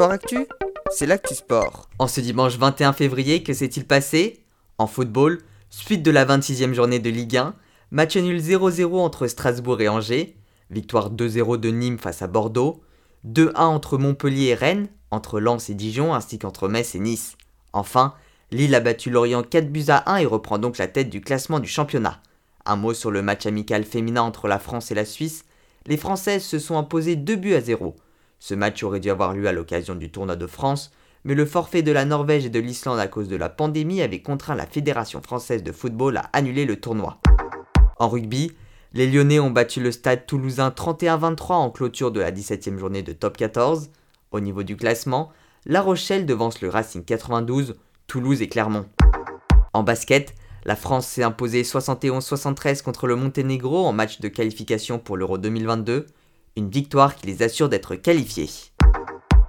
Sport Actu, c'est l'actu sport. En ce dimanche 21 février, que s'est-il passé? En football, suite de la 26e journée de Ligue 1, match nul 0-0 entre Strasbourg et Angers, victoire 2-0 de Nîmes face à Bordeaux, 2-1 entre Montpellier et Rennes, entre Lens et Dijon ainsi qu'entre Metz et Nice. Enfin, Lille a battu Lorient 4 buts à 1 et reprend donc la tête du classement du championnat. Un mot sur le match amical féminin entre la France et la Suisse. Les Françaises se sont imposées 2 buts à 0. Ce match aurait dû avoir lieu à l'occasion du tournoi de France, mais le forfait de la Norvège et de l'Islande à cause de la pandémie avait contraint la Fédération française de football à annuler le tournoi. En rugby, les Lyonnais ont battu le stade toulousain 31-23 en clôture de la 17e journée de top 14. Au niveau du classement, La Rochelle devance le Racing 92, Toulouse et Clermont. En basket, la France s'est imposée 71-73 contre le Monténégro en match de qualification pour l'Euro 2022 une victoire qui les assure d'être qualifiés.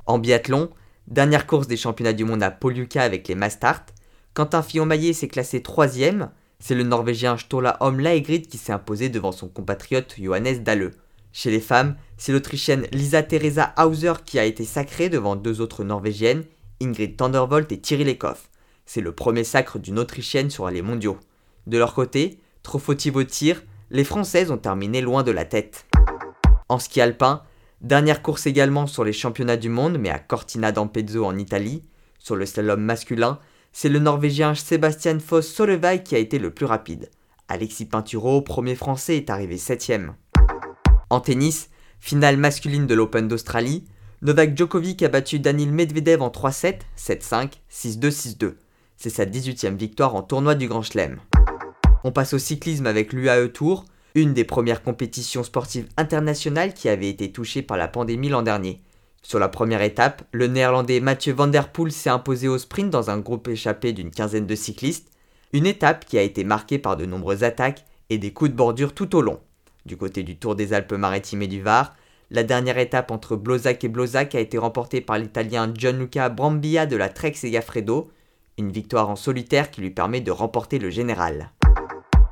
En biathlon, dernière course des championnats du monde à Poluca avec les Mastart, Quentin Fillon-Maillet s'est classé troisième, c'est le Norvégien Stola Laegrid qui s'est imposé devant son compatriote Johannes Dalle. Chez les femmes, c'est l'Autrichienne Lisa Teresa Hauser qui a été sacrée devant deux autres Norvégiennes, Ingrid Thunderbolt et Thierry Lekoff. C'est le premier sacre d'une Autrichienne sur les mondiaux. De leur côté, trop faut-il au tir, les Françaises ont terminé loin de la tête. En ski alpin, dernière course également sur les championnats du monde, mais à Cortina d'Ampezzo en Italie. Sur le slalom masculin, c'est le Norvégien Sebastian Foss Solveig qui a été le plus rapide. Alexis Pinturo, premier français, est arrivé 7 En tennis, finale masculine de l'Open d'Australie, Novak Djokovic a battu Danil Medvedev en 3-7, 7-5, 6-2, 6-2. C'est sa 18e victoire en tournoi du Grand Chelem. On passe au cyclisme avec l'UAE Tour, une des premières compétitions sportives internationales qui avait été touchée par la pandémie l'an dernier. Sur la première étape, le néerlandais Mathieu Van Der Poel s'est imposé au sprint dans un groupe échappé d'une quinzaine de cyclistes, une étape qui a été marquée par de nombreuses attaques et des coups de bordure tout au long. Du côté du Tour des Alpes-Maritimes et du Var, la dernière étape entre Blozac et Blozac a été remportée par l'italien Gianluca Brambilla de la Trek Segafredo, une victoire en solitaire qui lui permet de remporter le général.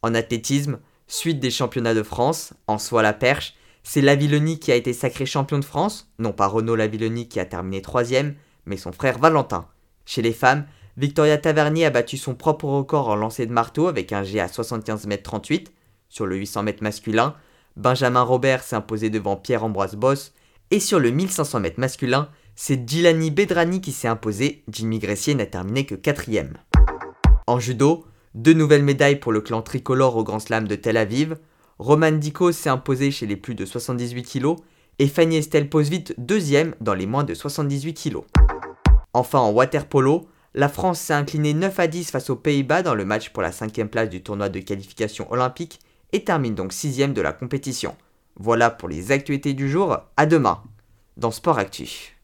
En athlétisme, Suite des championnats de France, en soi la perche, c'est Lavilloni qui a été sacré champion de France, non pas Renaud Lavilloni qui a terminé troisième, mais son frère Valentin. Chez les femmes, Victoria Tavernier a battu son propre record en lancer de marteau avec un G à 75 m 38. Sur le 800 m masculin, Benjamin Robert s'est imposé devant Pierre-Ambroise Boss. Et sur le 1500 m masculin, c'est Gilani Bedrani qui s'est imposé, Jimmy Gressier n'a terminé que quatrième. En judo, deux nouvelles médailles pour le clan tricolore au Grand Slam de Tel Aviv. Roman Diko s'est imposé chez les plus de 78 kg et Fanny Estelle Posvit deuxième dans les moins de 78 kg. Enfin en water polo, la France s'est inclinée 9 à 10 face aux Pays-Bas dans le match pour la cinquième place du tournoi de qualification olympique et termine donc sixième de la compétition. Voilà pour les actualités du jour, à demain dans Sport Actu.